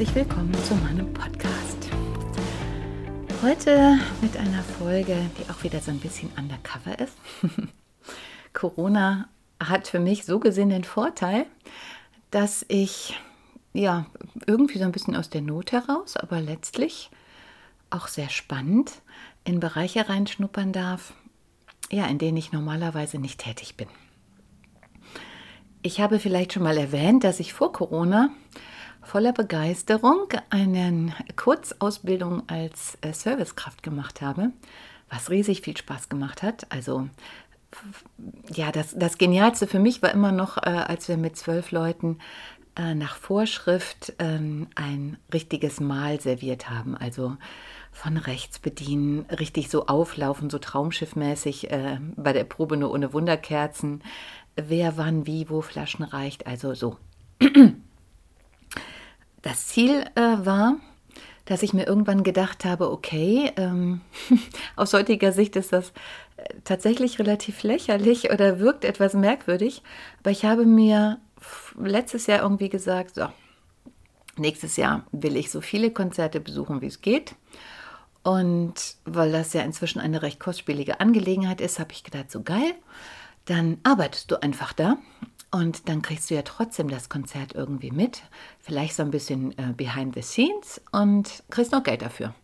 Herzlich willkommen zu meinem Podcast. Heute mit einer Folge, die auch wieder so ein bisschen undercover ist. Corona hat für mich so gesehen den Vorteil, dass ich ja, irgendwie so ein bisschen aus der Not heraus, aber letztlich auch sehr spannend in Bereiche reinschnuppern darf, ja, in denen ich normalerweise nicht tätig bin. Ich habe vielleicht schon mal erwähnt, dass ich vor Corona voller Begeisterung eine Kurzausbildung als äh, Servicekraft gemacht habe, was riesig viel Spaß gemacht hat. Also ja, das, das Genialste für mich war immer noch, äh, als wir mit zwölf Leuten äh, nach Vorschrift ähm, ein richtiges Mahl serviert haben. Also von rechts bedienen, richtig so auflaufen, so traumschiffmäßig äh, bei der Probe nur ohne Wunderkerzen. Wer wann wie wo Flaschen reicht, also so. Das Ziel äh, war, dass ich mir irgendwann gedacht habe, okay, ähm, aus heutiger Sicht ist das äh, tatsächlich relativ lächerlich oder wirkt etwas merkwürdig, aber ich habe mir letztes Jahr irgendwie gesagt, so, nächstes Jahr will ich so viele Konzerte besuchen, wie es geht. Und weil das ja inzwischen eine recht kostspielige Angelegenheit ist, habe ich gedacht, so geil, dann arbeitest du einfach da und dann kriegst du ja trotzdem das Konzert irgendwie mit, vielleicht so ein bisschen äh, behind the scenes und kriegst noch Geld dafür.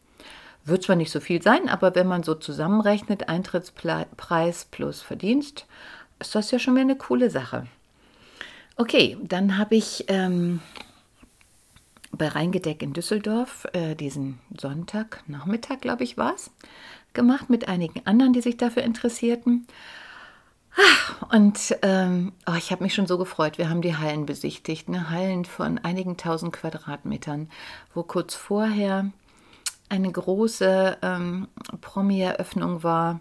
Wird zwar nicht so viel sein, aber wenn man so zusammenrechnet, Eintrittspreis plus Verdienst, ist das ja schon mal eine coole Sache. Okay, dann habe ich ähm, bei Rheingedeck in Düsseldorf äh, diesen Sonntag, Nachmittag, glaube ich, war es, gemacht mit einigen anderen, die sich dafür interessierten. Und ähm, oh, ich habe mich schon so gefreut. Wir haben die Hallen besichtigt, ne? Hallen von einigen tausend Quadratmetern, wo kurz vorher eine große ähm, Promi-Eröffnung war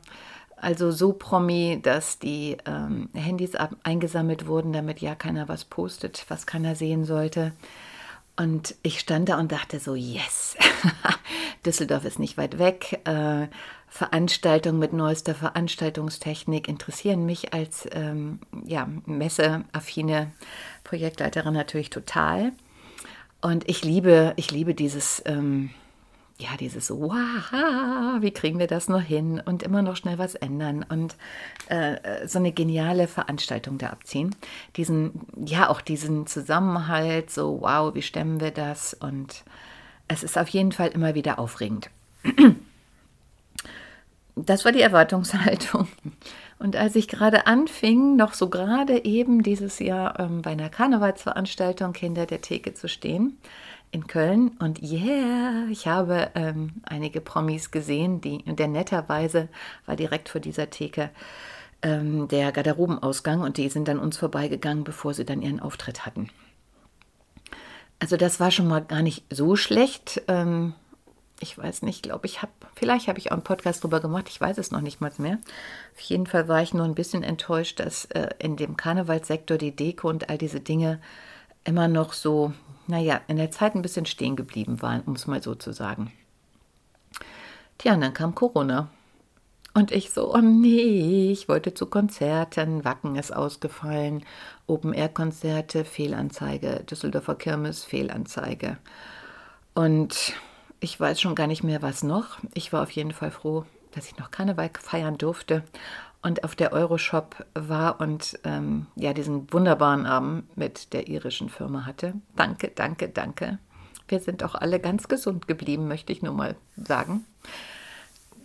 also so Promi, dass die ähm, Handys eingesammelt wurden, damit ja keiner was postet, was keiner sehen sollte. Und ich stand da und dachte so, yes, Düsseldorf ist nicht weit weg. Äh, Veranstaltungen mit neuester Veranstaltungstechnik interessieren mich als ähm, ja, messeaffine Projektleiterin natürlich total. Und ich liebe, ich liebe dieses ähm, ja, dieses wow, wie kriegen wir das noch hin und immer noch schnell was ändern und äh, so eine geniale Veranstaltung da abziehen. Diesen, ja, auch diesen Zusammenhalt, so, wow, wie stemmen wir das? Und es ist auf jeden Fall immer wieder aufregend. Das war die Erwartungshaltung. Und als ich gerade anfing, noch so gerade eben dieses Jahr ähm, bei einer Karnevalsveranstaltung hinter der Theke zu stehen, in Köln und yeah, ich habe ähm, einige Promis gesehen, die, der netterweise war direkt vor dieser Theke ähm, der Garderobenausgang und die sind dann uns vorbeigegangen, bevor sie dann ihren Auftritt hatten. Also das war schon mal gar nicht so schlecht. Ähm, ich weiß nicht, glaube ich habe, vielleicht habe ich auch einen Podcast drüber gemacht, ich weiß es noch nicht mal mehr. Auf jeden Fall war ich nur ein bisschen enttäuscht, dass äh, in dem Karnevalssektor die Deko und all diese Dinge immer noch so, naja, in der Zeit ein bisschen stehen geblieben waren, um es mal so zu sagen. Tja, und dann kam Corona. Und ich so, oh nee, ich wollte zu Konzerten, Wacken ist ausgefallen, Open-Air-Konzerte, Fehlanzeige, Düsseldorfer Kirmes, Fehlanzeige. Und ich weiß schon gar nicht mehr, was noch. Ich war auf jeden Fall froh, dass ich noch Karneval feiern durfte und auf der Euroshop war und ähm, ja diesen wunderbaren Abend mit der irischen Firma hatte. Danke, danke, danke. Wir sind auch alle ganz gesund geblieben, möchte ich nur mal sagen.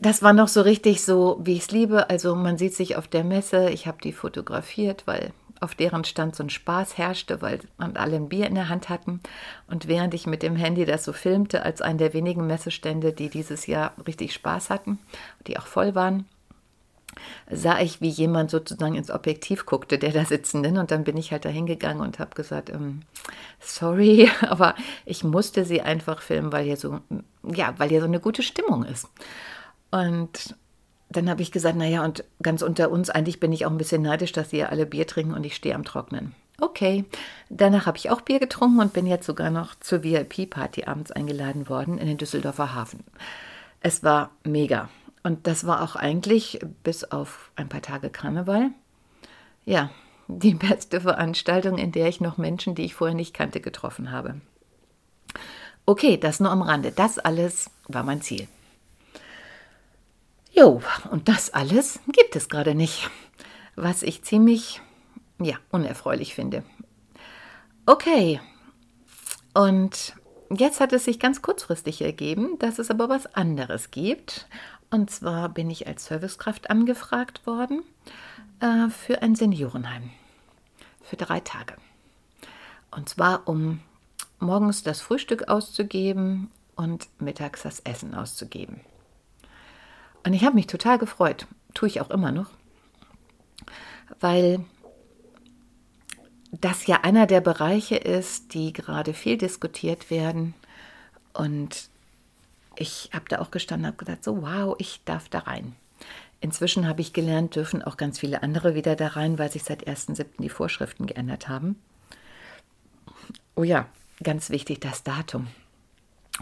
Das war noch so richtig so, wie ich es liebe. Also man sieht sich auf der Messe. Ich habe die fotografiert, weil auf deren Stand so ein Spaß herrschte, weil man alle ein Bier in der Hand hatten. Und während ich mit dem Handy das so filmte, als einen der wenigen Messestände, die dieses Jahr richtig Spaß hatten, die auch voll waren, sah ich, wie jemand sozusagen ins Objektiv guckte, der da Sitzenden. Und dann bin ich halt da hingegangen und habe gesagt, ähm, sorry, aber ich musste sie einfach filmen, weil hier so, ja, weil hier so eine gute Stimmung ist. Und dann habe ich gesagt, naja, und ganz unter uns, eigentlich bin ich auch ein bisschen neidisch, dass ja alle Bier trinken und ich stehe am Trocknen. Okay, danach habe ich auch Bier getrunken und bin jetzt sogar noch zur VIP-Party abends eingeladen worden in den Düsseldorfer Hafen. Es war mega. Und das war auch eigentlich, bis auf ein paar Tage Karneval, ja, die beste Veranstaltung, in der ich noch Menschen, die ich vorher nicht kannte, getroffen habe. Okay, das nur am Rande. Das alles war mein Ziel. Jo, und das alles gibt es gerade nicht, was ich ziemlich, ja, unerfreulich finde. Okay, und jetzt hat es sich ganz kurzfristig ergeben, dass es aber was anderes gibt. Und zwar bin ich als Servicekraft angefragt worden äh, für ein Seniorenheim. Für drei Tage. Und zwar, um morgens das Frühstück auszugeben und mittags das Essen auszugeben. Und ich habe mich total gefreut. Tue ich auch immer noch. Weil das ja einer der Bereiche ist, die gerade viel diskutiert werden. Und ich habe da auch gestanden und habe gedacht, so wow, ich darf da rein. Inzwischen habe ich gelernt, dürfen auch ganz viele andere wieder da rein, weil sich seit 1.7. die Vorschriften geändert haben. Oh ja, ganz wichtig das Datum.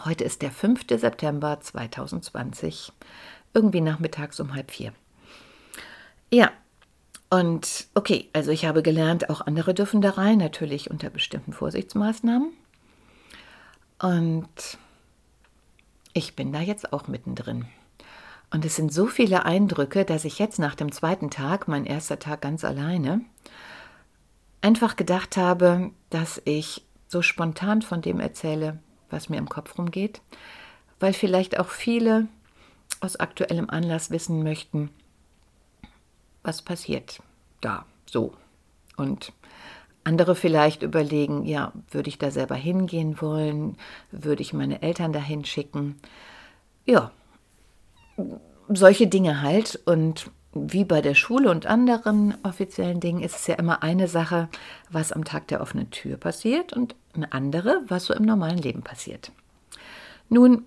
Heute ist der 5. September 2020, irgendwie nachmittags um halb vier. Ja, und okay, also ich habe gelernt, auch andere dürfen da rein, natürlich unter bestimmten Vorsichtsmaßnahmen. Und ich bin da jetzt auch mittendrin. Und es sind so viele Eindrücke, dass ich jetzt nach dem zweiten Tag, mein erster Tag ganz alleine, einfach gedacht habe, dass ich so spontan von dem erzähle, was mir im Kopf rumgeht, weil vielleicht auch viele aus aktuellem Anlass wissen möchten, was passiert da so. Und andere vielleicht überlegen, ja, würde ich da selber hingehen wollen? Würde ich meine Eltern dahin schicken? Ja, solche Dinge halt. Und wie bei der Schule und anderen offiziellen Dingen ist es ja immer eine Sache, was am Tag der offenen Tür passiert und eine andere, was so im normalen Leben passiert. Nun,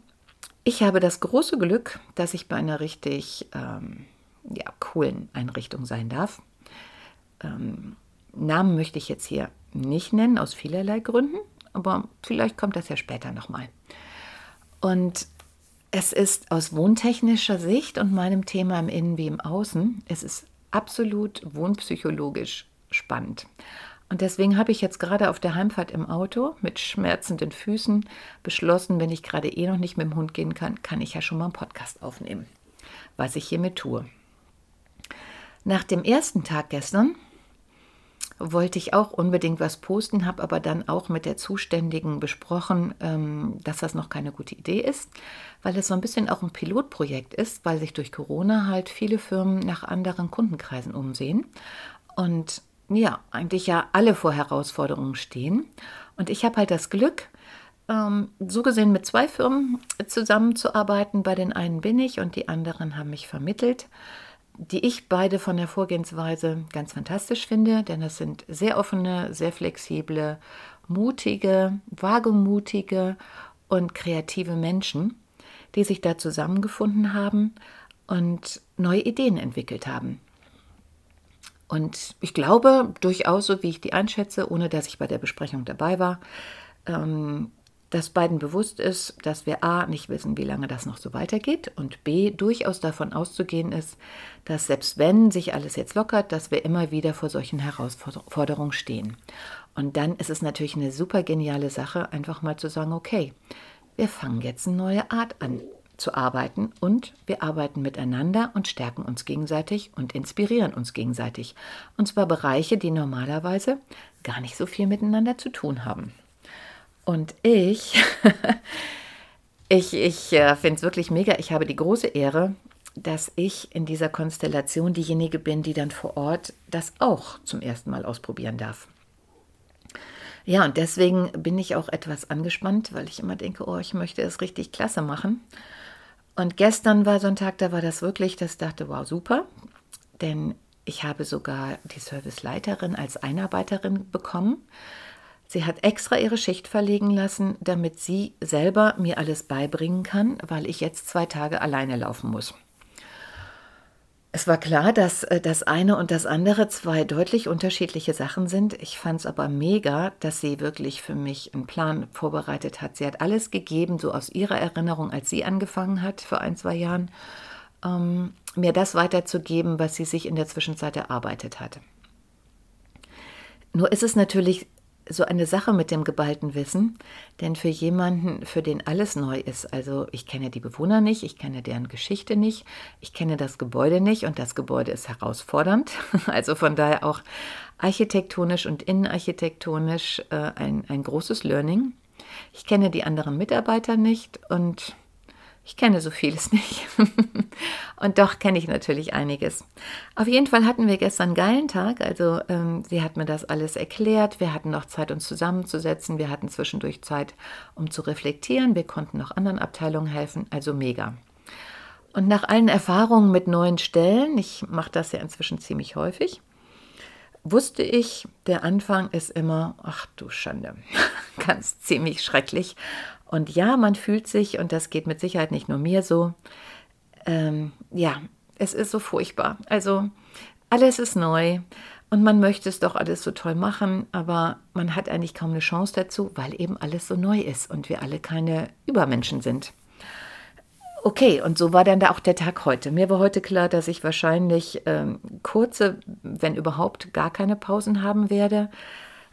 ich habe das große Glück, dass ich bei einer richtig ähm, ja, coolen Einrichtung sein darf. Ähm, Namen möchte ich jetzt hier nicht nennen, aus vielerlei Gründen, aber vielleicht kommt das ja später nochmal. Und es ist aus wohntechnischer Sicht und meinem Thema im Innen wie im Außen, es ist absolut wohnpsychologisch spannend. Und deswegen habe ich jetzt gerade auf der Heimfahrt im Auto mit schmerzenden Füßen beschlossen, wenn ich gerade eh noch nicht mit dem Hund gehen kann, kann ich ja schon mal einen Podcast aufnehmen, was ich hiermit tue. Nach dem ersten Tag gestern wollte ich auch unbedingt was posten, habe aber dann auch mit der Zuständigen besprochen, ähm, dass das noch keine gute Idee ist, weil es so ein bisschen auch ein Pilotprojekt ist, weil sich durch Corona halt viele Firmen nach anderen Kundenkreisen umsehen und ja, eigentlich ja alle vor Herausforderungen stehen. Und ich habe halt das Glück, ähm, so gesehen mit zwei Firmen zusammenzuarbeiten. Bei den einen bin ich und die anderen haben mich vermittelt die ich beide von der Vorgehensweise ganz fantastisch finde, denn das sind sehr offene, sehr flexible, mutige, wagemutige und kreative Menschen, die sich da zusammengefunden haben und neue Ideen entwickelt haben. Und ich glaube durchaus, so wie ich die einschätze, ohne dass ich bei der Besprechung dabei war, ähm, dass beiden bewusst ist, dass wir a. nicht wissen, wie lange das noch so weitergeht und b. durchaus davon auszugehen ist, dass selbst wenn sich alles jetzt lockert, dass wir immer wieder vor solchen Herausforderungen stehen. Und dann ist es natürlich eine super geniale Sache, einfach mal zu sagen, okay, wir fangen jetzt eine neue Art an zu arbeiten und wir arbeiten miteinander und stärken uns gegenseitig und inspirieren uns gegenseitig. Und zwar Bereiche, die normalerweise gar nicht so viel miteinander zu tun haben. Und ich, ich, ich äh, finde es wirklich mega. Ich habe die große Ehre, dass ich in dieser Konstellation diejenige bin, die dann vor Ort das auch zum ersten Mal ausprobieren darf. Ja, und deswegen bin ich auch etwas angespannt, weil ich immer denke, oh, ich möchte es richtig klasse machen. Und gestern war so ein Tag, da war das wirklich, das dachte, wow, super. denn ich habe sogar die Serviceleiterin als Einarbeiterin bekommen. Sie hat extra ihre Schicht verlegen lassen, damit sie selber mir alles beibringen kann, weil ich jetzt zwei Tage alleine laufen muss. Es war klar, dass äh, das eine und das andere zwei deutlich unterschiedliche Sachen sind. Ich fand es aber mega, dass sie wirklich für mich einen Plan vorbereitet hat. Sie hat alles gegeben, so aus ihrer Erinnerung, als sie angefangen hat vor ein, zwei Jahren, ähm, mir das weiterzugeben, was sie sich in der Zwischenzeit erarbeitet hat. Nur ist es natürlich so eine Sache mit dem geballten Wissen, denn für jemanden, für den alles neu ist, also ich kenne die Bewohner nicht, ich kenne deren Geschichte nicht, ich kenne das Gebäude nicht und das Gebäude ist herausfordernd, also von daher auch architektonisch und innenarchitektonisch äh, ein, ein großes Learning. Ich kenne die anderen Mitarbeiter nicht und ich kenne so vieles nicht. und doch kenne ich natürlich einiges. Auf jeden Fall hatten wir gestern einen geilen Tag. Also ähm, sie hat mir das alles erklärt. Wir hatten noch Zeit, uns zusammenzusetzen. Wir hatten zwischendurch Zeit, um zu reflektieren. Wir konnten noch anderen Abteilungen helfen. Also mega. Und nach allen Erfahrungen mit neuen Stellen, ich mache das ja inzwischen ziemlich häufig, wusste ich, der Anfang ist immer, ach du Schande, ganz ziemlich schrecklich. Und ja, man fühlt sich, und das geht mit Sicherheit nicht nur mir so, ähm, ja, es ist so furchtbar. Also alles ist neu und man möchte es doch alles so toll machen, aber man hat eigentlich kaum eine Chance dazu, weil eben alles so neu ist und wir alle keine Übermenschen sind. Okay, und so war dann da auch der Tag heute. Mir war heute klar, dass ich wahrscheinlich ähm, kurze, wenn überhaupt, gar keine Pausen haben werde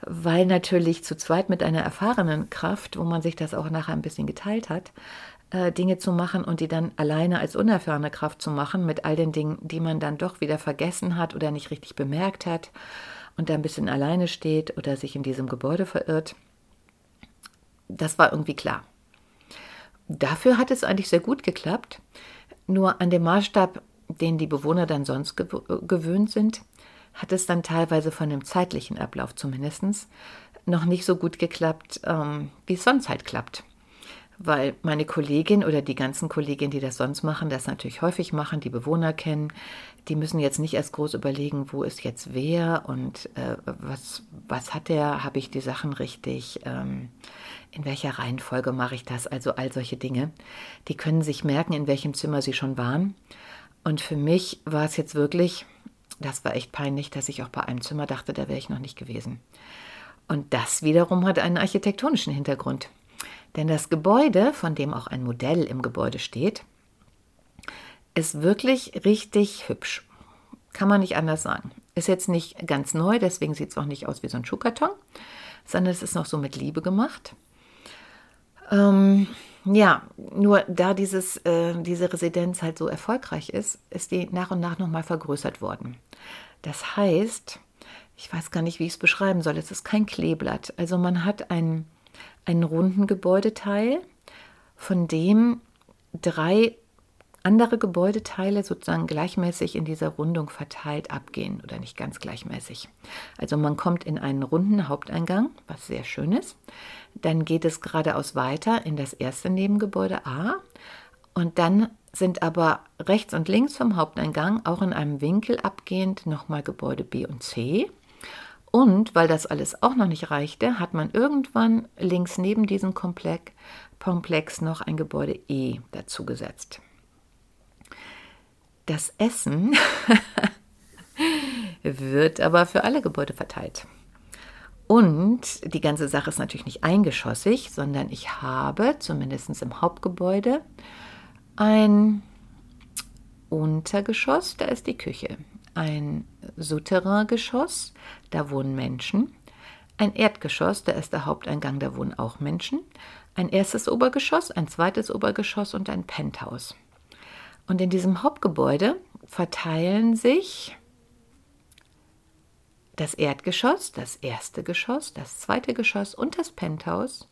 weil natürlich zu zweit mit einer erfahrenen Kraft, wo man sich das auch nachher ein bisschen geteilt hat, äh, Dinge zu machen und die dann alleine als unerfahrene Kraft zu machen, mit all den Dingen, die man dann doch wieder vergessen hat oder nicht richtig bemerkt hat und da ein bisschen alleine steht oder sich in diesem Gebäude verirrt. Das war irgendwie klar. Dafür hat es eigentlich sehr gut geklappt. Nur an dem Maßstab, den die Bewohner dann sonst gewöhnt sind, hat es dann teilweise von dem zeitlichen Ablauf zumindest noch nicht so gut geklappt, ähm, wie es sonst halt klappt. Weil meine Kollegin oder die ganzen Kolleginnen, die das sonst machen, das natürlich häufig machen, die Bewohner kennen, die müssen jetzt nicht erst groß überlegen, wo ist jetzt wer und äh, was, was hat der, habe ich die Sachen richtig, ähm, in welcher Reihenfolge mache ich das, also all solche Dinge. Die können sich merken, in welchem Zimmer sie schon waren. Und für mich war es jetzt wirklich, das war echt peinlich, dass ich auch bei einem Zimmer dachte, da wäre ich noch nicht gewesen. Und das wiederum hat einen architektonischen Hintergrund. Denn das Gebäude, von dem auch ein Modell im Gebäude steht, ist wirklich richtig hübsch. Kann man nicht anders sagen. Ist jetzt nicht ganz neu, deswegen sieht es auch nicht aus wie so ein Schuhkarton, sondern es ist noch so mit Liebe gemacht. Ähm, ja, nur da dieses, äh, diese Residenz halt so erfolgreich ist, ist die nach und nach nochmal vergrößert worden. Das heißt, ich weiß gar nicht, wie ich es beschreiben soll, es ist kein Kleeblatt. Also man hat einen, einen runden Gebäudeteil, von dem drei andere Gebäudeteile sozusagen gleichmäßig in dieser Rundung verteilt abgehen oder nicht ganz gleichmäßig. Also man kommt in einen runden Haupteingang, was sehr schön ist. Dann geht es geradeaus weiter in das erste Nebengebäude A und dann sind aber rechts und links vom Haupteingang auch in einem Winkel abgehend nochmal Gebäude B und C. Und weil das alles auch noch nicht reichte, hat man irgendwann links neben diesem Komplex, noch ein Gebäude E dazugesetzt. Das Essen wird aber für alle Gebäude verteilt. Und die ganze Sache ist natürlich nicht eingeschossig, sondern ich habe zumindest im Hauptgebäude ein Untergeschoss, da ist die Küche. Ein Souterrain-Geschoss, da wohnen Menschen. Ein Erdgeschoss, da ist der Haupteingang, da wohnen auch Menschen. Ein erstes Obergeschoss, ein zweites Obergeschoss und ein Penthouse. Und in diesem Hauptgebäude verteilen sich das Erdgeschoss, das erste Geschoss, das zweite Geschoss und das Penthouse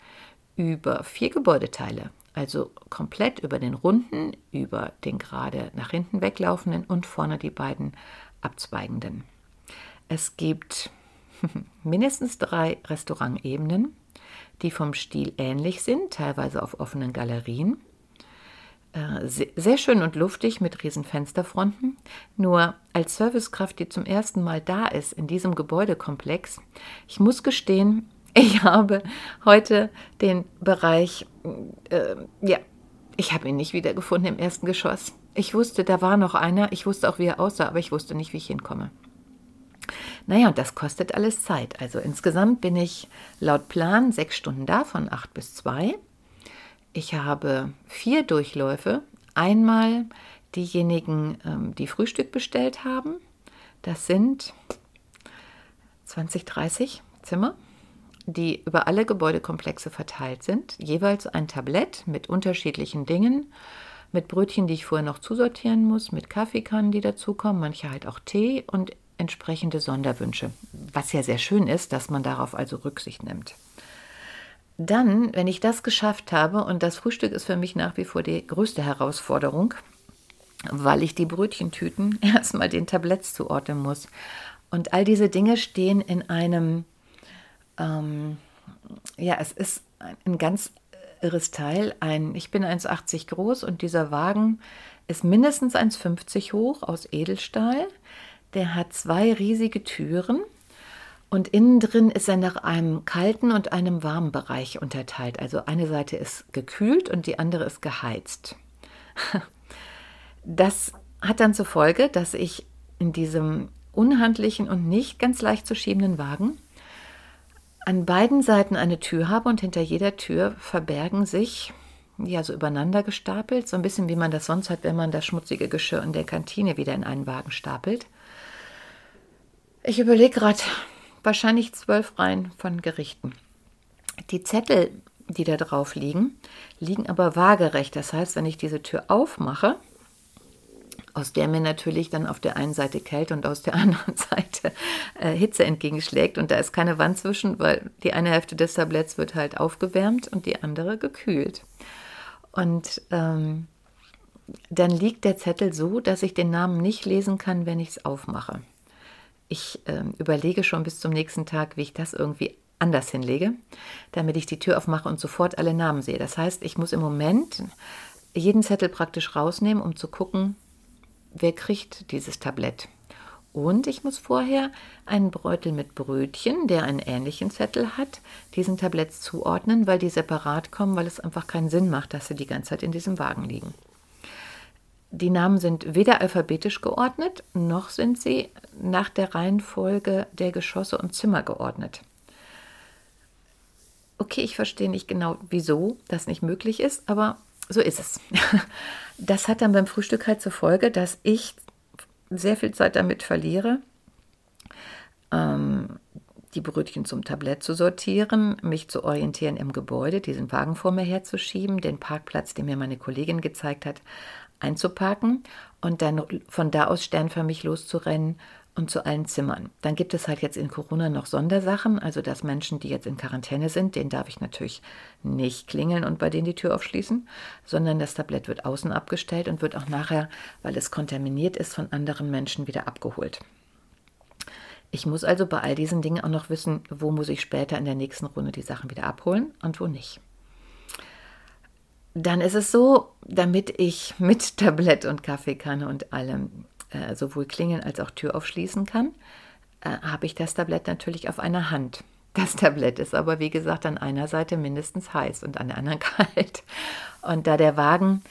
über vier Gebäudeteile. Also komplett über den runden, über den gerade nach hinten weglaufenden und vorne die beiden abzweigenden. Es gibt mindestens drei Restaurantebenen, die vom Stil ähnlich sind, teilweise auf offenen Galerien. Äh, sehr schön und luftig mit riesen Fensterfronten. Nur als Servicekraft, die zum ersten Mal da ist in diesem Gebäudekomplex, ich muss gestehen, ich habe heute den Bereich, äh, ja, ich habe ihn nicht wiedergefunden im ersten Geschoss. Ich wusste, da war noch einer, ich wusste auch, wie er aussah, aber ich wusste nicht, wie ich hinkomme. Naja, und das kostet alles Zeit. Also insgesamt bin ich laut Plan sechs Stunden da, von acht bis zwei. Ich habe vier Durchläufe. Einmal diejenigen, ähm, die Frühstück bestellt haben. Das sind 20, 30 Zimmer, die über alle Gebäudekomplexe verteilt sind. Jeweils ein Tablett mit unterschiedlichen Dingen, mit Brötchen, die ich vorher noch zusortieren muss, mit Kaffeekannen, die dazukommen, manche halt auch Tee und entsprechende Sonderwünsche. Was ja sehr schön ist, dass man darauf also Rücksicht nimmt. Dann, wenn ich das geschafft habe, und das Frühstück ist für mich nach wie vor die größte Herausforderung, weil ich die Brötchentüten erstmal den Tabletts zuordnen muss. Und all diese Dinge stehen in einem, ähm, ja, es ist ein ganz irres Teil. Ein, ich bin 1,80 groß und dieser Wagen ist mindestens 1,50 hoch aus Edelstahl. Der hat zwei riesige Türen und innen drin ist er nach einem kalten und einem warmen Bereich unterteilt. Also eine Seite ist gekühlt und die andere ist geheizt. Das hat dann zur Folge, dass ich in diesem unhandlichen und nicht ganz leicht zu schiebenden Wagen an beiden Seiten eine Tür habe und hinter jeder Tür verbergen sich, ja, so übereinander gestapelt, so ein bisschen wie man das sonst hat, wenn man das schmutzige Geschirr in der Kantine wieder in einen Wagen stapelt. Ich überlege gerade, wahrscheinlich zwölf Reihen von Gerichten. Die Zettel, die da drauf liegen, liegen aber waagerecht. Das heißt, wenn ich diese Tür aufmache, aus der mir natürlich dann auf der einen Seite Kälte und aus der anderen Seite äh, Hitze entgegenschlägt. Und da ist keine Wand zwischen, weil die eine Hälfte des Tabletts wird halt aufgewärmt und die andere gekühlt. Und ähm, dann liegt der Zettel so, dass ich den Namen nicht lesen kann, wenn ich es aufmache ich äh, überlege schon bis zum nächsten Tag, wie ich das irgendwie anders hinlege, damit ich die Tür aufmache und sofort alle Namen sehe. Das heißt, ich muss im Moment jeden Zettel praktisch rausnehmen, um zu gucken, wer kriegt dieses Tablett. Und ich muss vorher einen Beutel mit Brötchen, der einen ähnlichen Zettel hat, diesen Tabletts zuordnen, weil die separat kommen, weil es einfach keinen Sinn macht, dass sie die ganze Zeit in diesem Wagen liegen. Die Namen sind weder alphabetisch geordnet, noch sind sie nach der Reihenfolge der Geschosse und Zimmer geordnet. Okay, ich verstehe nicht genau, wieso das nicht möglich ist, aber so ist es. Das hat dann beim Frühstück halt zur Folge, dass ich sehr viel Zeit damit verliere, ähm, die Brötchen zum Tablett zu sortieren, mich zu orientieren im Gebäude, diesen Wagen vor mir herzuschieben, den Parkplatz, den mir meine Kollegin gezeigt hat, einzuparken und dann von da aus sternförmig loszurennen und zu allen Zimmern. Dann gibt es halt jetzt in Corona noch Sondersachen, also dass Menschen, die jetzt in Quarantäne sind, denen darf ich natürlich nicht klingeln und bei denen die Tür aufschließen, sondern das Tablett wird außen abgestellt und wird auch nachher, weil es kontaminiert ist, von anderen Menschen wieder abgeholt. Ich muss also bei all diesen Dingen auch noch wissen, wo muss ich später in der nächsten Runde die Sachen wieder abholen und wo nicht. Dann ist es so, damit ich mit Tablett und Kaffeekanne und allem äh, sowohl klingeln als auch Tür aufschließen kann, äh, habe ich das Tablett natürlich auf einer Hand. Das Tablett ist aber, wie gesagt, an einer Seite mindestens heiß und an der anderen kalt. Und da der Wagen,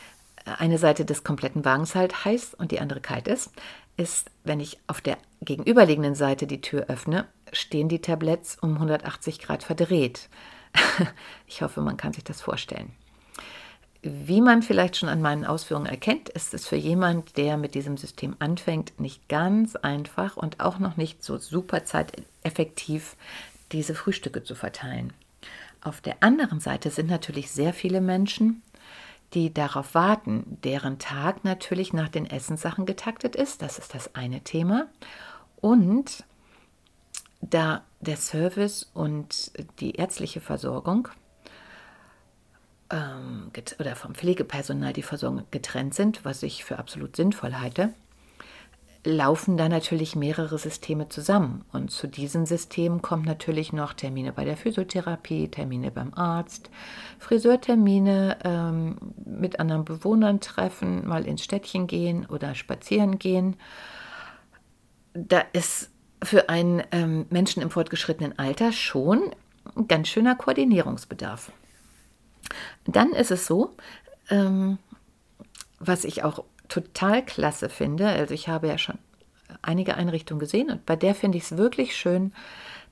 äh, eine Seite des kompletten Wagens halt heiß und die andere kalt ist, ist, wenn ich auf der gegenüberliegenden Seite die Tür öffne, stehen die Tabletts um 180 Grad verdreht. Ich hoffe, man kann sich das vorstellen. Wie man vielleicht schon an meinen Ausführungen erkennt, ist es für jemand, der mit diesem System anfängt, nicht ganz einfach und auch noch nicht so super zeiteffektiv diese Frühstücke zu verteilen. Auf der anderen Seite sind natürlich sehr viele Menschen, die darauf warten, deren Tag natürlich nach den Essenssachen getaktet ist. Das ist das eine Thema. Und da der Service und die ärztliche Versorgung ähm, oder vom Pflegepersonal die Versorgung getrennt sind, was ich für absolut sinnvoll halte, laufen da natürlich mehrere Systeme zusammen. Und zu diesen Systemen kommt natürlich noch Termine bei der Physiotherapie, Termine beim Arzt, Friseurtermine, ähm, mit anderen Bewohnern treffen, mal ins Städtchen gehen oder spazieren gehen. Da ist für einen ähm, Menschen im fortgeschrittenen Alter schon ein ganz schöner Koordinierungsbedarf. Dann ist es so, ähm, was ich auch total klasse finde, also ich habe ja schon einige Einrichtungen gesehen und bei der finde ich es wirklich schön,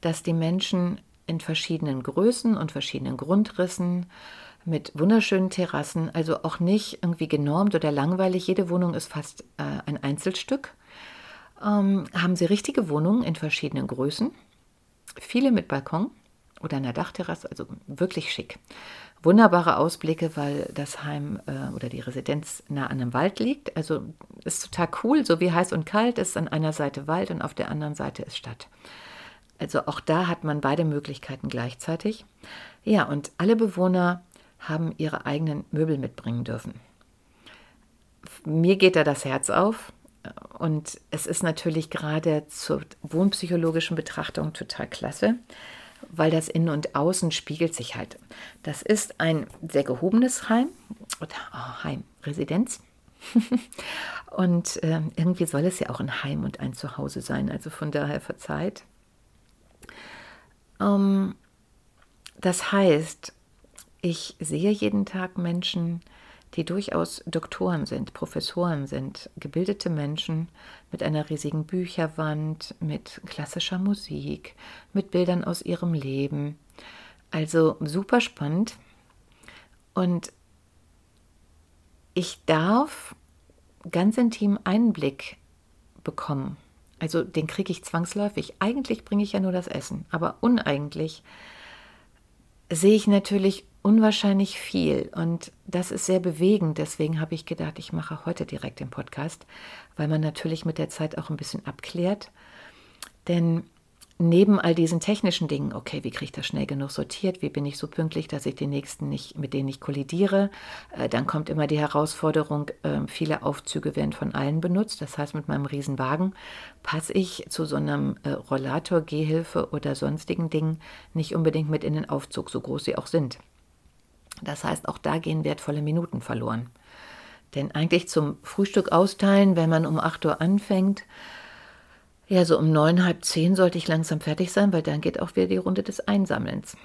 dass die Menschen in verschiedenen Größen und verschiedenen Grundrissen mit wunderschönen Terrassen, also auch nicht irgendwie genormt oder langweilig. Jede Wohnung ist fast äh, ein Einzelstück. Ähm, haben sie richtige Wohnungen in verschiedenen Größen, viele mit Balkon oder einer Dachterrasse, also wirklich schick wunderbare Ausblicke, weil das Heim äh, oder die Residenz nah an einem Wald liegt. Also ist total cool, so wie heiß und kalt ist an einer Seite Wald und auf der anderen Seite ist Stadt. Also auch da hat man beide Möglichkeiten gleichzeitig. Ja, und alle Bewohner haben ihre eigenen Möbel mitbringen dürfen. Mir geht da das Herz auf und es ist natürlich gerade zur wohnpsychologischen Betrachtung total klasse weil das Innen und Außen spiegelt sich halt. Das ist ein sehr gehobenes Heim oder oh, Heim, Residenz. und äh, irgendwie soll es ja auch ein Heim und ein Zuhause sein, also von daher verzeiht. Ähm, das heißt, ich sehe jeden Tag Menschen, durchaus Doktoren sind, Professoren sind, gebildete Menschen mit einer riesigen Bücherwand, mit klassischer Musik, mit Bildern aus ihrem Leben. Also super spannend. Und ich darf ganz intim Einblick bekommen. Also den kriege ich zwangsläufig. Eigentlich bringe ich ja nur das Essen, aber uneigentlich sehe ich natürlich unwahrscheinlich viel und das ist sehr bewegend. Deswegen habe ich gedacht, ich mache heute direkt den Podcast, weil man natürlich mit der Zeit auch ein bisschen abklärt. Denn neben all diesen technischen Dingen, okay, wie kriege ich das schnell genug sortiert, wie bin ich so pünktlich, dass ich den nächsten nicht, mit denen nicht kollidiere, äh, dann kommt immer die Herausforderung, äh, viele Aufzüge werden von allen benutzt. Das heißt, mit meinem Riesenwagen passe ich zu so einem äh, Rollator, Gehhilfe oder sonstigen Dingen nicht unbedingt mit in den Aufzug, so groß sie auch sind. Das heißt, auch da gehen wertvolle Minuten verloren. Denn eigentlich zum Frühstück austeilen, wenn man um 8 Uhr anfängt, ja, so um neun, halb zehn sollte ich langsam fertig sein, weil dann geht auch wieder die Runde des Einsammelns.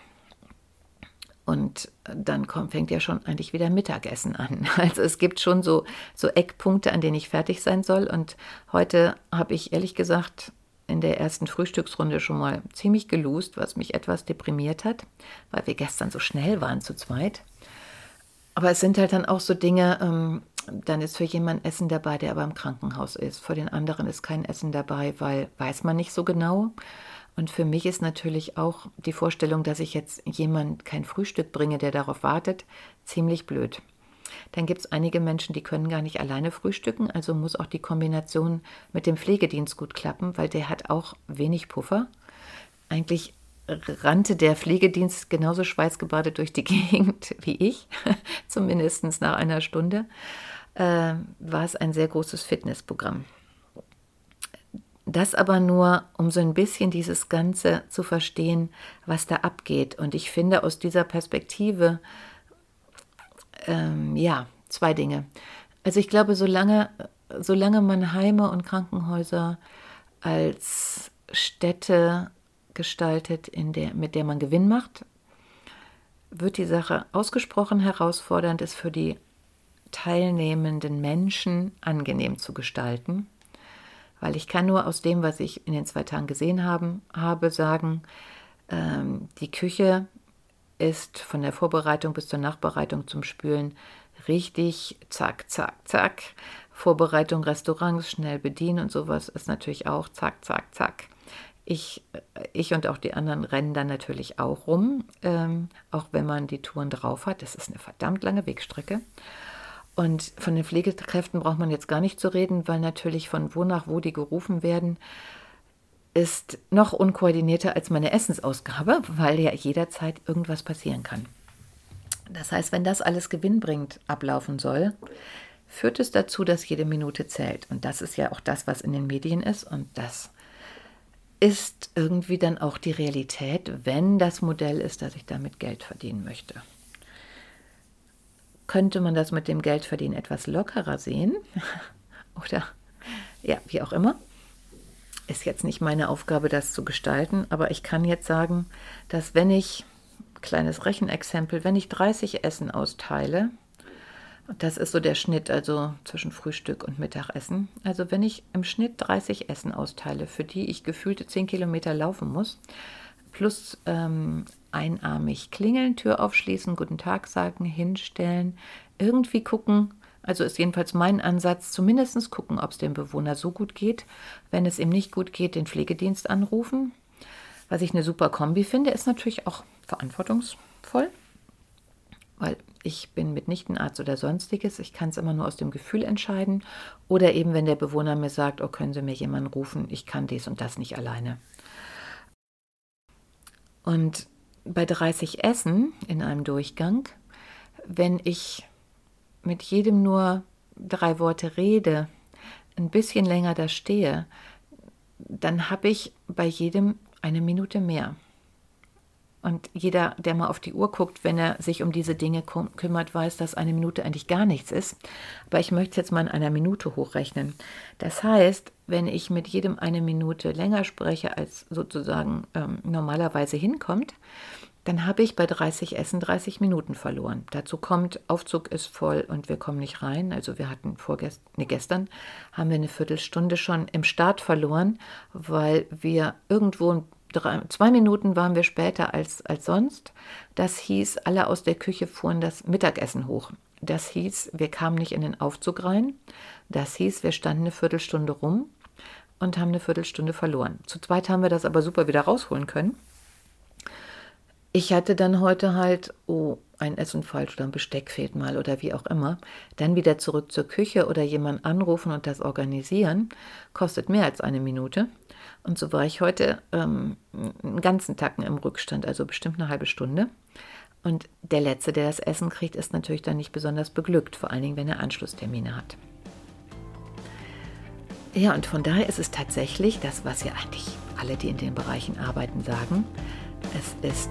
Und dann kommt, fängt ja schon eigentlich wieder Mittagessen an. Also es gibt schon so, so Eckpunkte, an denen ich fertig sein soll. Und heute habe ich ehrlich gesagt in der ersten Frühstücksrunde schon mal ziemlich gelust, was mich etwas deprimiert hat, weil wir gestern so schnell waren zu zweit. Aber es sind halt dann auch so Dinge, ähm, dann ist für jemanden Essen dabei, der aber im Krankenhaus ist. Für den anderen ist kein Essen dabei, weil weiß man nicht so genau. Und für mich ist natürlich auch die Vorstellung, dass ich jetzt jemand kein Frühstück bringe, der darauf wartet, ziemlich blöd. Dann gibt es einige Menschen, die können gar nicht alleine frühstücken, also muss auch die Kombination mit dem Pflegedienst gut klappen, weil der hat auch wenig Puffer. Eigentlich rannte der Pflegedienst genauso schweißgebadet durch die Gegend wie ich, zumindest nach einer Stunde äh, war es ein sehr großes Fitnessprogramm. Das aber nur, um so ein bisschen dieses Ganze zu verstehen, was da abgeht. Und ich finde aus dieser Perspektive, ähm, ja, zwei Dinge. Also ich glaube, solange, solange man Heime und Krankenhäuser als Städte gestaltet, in der, mit der man Gewinn macht, wird die Sache ausgesprochen herausfordernd, ist für die teilnehmenden Menschen angenehm zu gestalten. Weil ich kann nur aus dem, was ich in den zwei Tagen gesehen haben, habe, sagen, ähm, die Küche ist von der Vorbereitung bis zur Nachbereitung zum Spülen richtig zack, zack, zack. Vorbereitung Restaurants, schnell bedienen und sowas ist natürlich auch zack, zack, zack. Ich, ich und auch die anderen rennen dann natürlich auch rum, ähm, auch wenn man die Touren drauf hat. Das ist eine verdammt lange Wegstrecke. Und von den Pflegekräften braucht man jetzt gar nicht zu reden, weil natürlich von wo nach wo die gerufen werden, ist noch unkoordinierter als meine Essensausgabe, weil ja jederzeit irgendwas passieren kann. Das heißt, wenn das alles gewinnbringend ablaufen soll, führt es dazu, dass jede Minute zählt. Und das ist ja auch das, was in den Medien ist. Und das ist irgendwie dann auch die Realität, wenn das Modell ist, dass ich damit Geld verdienen möchte. Könnte man das mit dem Geldverdienen etwas lockerer sehen? Oder ja, wie auch immer. Ist jetzt nicht meine Aufgabe, das zu gestalten, aber ich kann jetzt sagen, dass wenn ich, kleines Rechenexempel, wenn ich 30 Essen austeile, das ist so der Schnitt, also zwischen Frühstück und Mittagessen. Also wenn ich im Schnitt 30 Essen austeile, für die ich gefühlte 10 Kilometer laufen muss, plus ähm, einarmig klingeln, Tür aufschließen, guten Tag sagen, hinstellen, irgendwie gucken, also ist jedenfalls mein Ansatz, zumindest gucken, ob es dem Bewohner so gut geht. Wenn es ihm nicht gut geht, den Pflegedienst anrufen. Was ich eine super Kombi finde, ist natürlich auch verantwortungsvoll, weil ich bin mitnichten Arzt oder sonstiges. Ich kann es immer nur aus dem Gefühl entscheiden. Oder eben, wenn der Bewohner mir sagt, oh, können Sie mir jemanden rufen, ich kann dies und das nicht alleine. Und bei 30 Essen in einem Durchgang, wenn ich mit jedem nur drei Worte rede, ein bisschen länger da stehe, dann habe ich bei jedem eine Minute mehr. Und jeder, der mal auf die Uhr guckt, wenn er sich um diese Dinge kümmert, weiß, dass eine Minute eigentlich gar nichts ist. Aber ich möchte jetzt mal in einer Minute hochrechnen. Das heißt, wenn ich mit jedem eine Minute länger spreche, als sozusagen ähm, normalerweise hinkommt, dann habe ich bei 30 Essen 30 Minuten verloren. Dazu kommt, Aufzug ist voll und wir kommen nicht rein. Also wir hatten vorgestern, nee, gestern haben wir eine Viertelstunde schon im Start verloren, weil wir irgendwo drei, zwei Minuten waren wir später als, als sonst. Das hieß, alle aus der Küche fuhren das Mittagessen hoch. Das hieß, wir kamen nicht in den Aufzug rein. Das hieß, wir standen eine Viertelstunde rum und haben eine Viertelstunde verloren. Zu zweit haben wir das aber super wieder rausholen können. Ich hatte dann heute halt, oh, ein Essen falsch oder ein Besteck fehlt mal oder wie auch immer, dann wieder zurück zur Küche oder jemand anrufen und das organisieren, kostet mehr als eine Minute. Und so war ich heute ähm, einen ganzen Tacken im Rückstand, also bestimmt eine halbe Stunde. Und der Letzte, der das Essen kriegt, ist natürlich dann nicht besonders beglückt, vor allen Dingen, wenn er Anschlusstermine hat. Ja, und von daher ist es tatsächlich das, was ja eigentlich alle, die in den Bereichen arbeiten, sagen. Es ist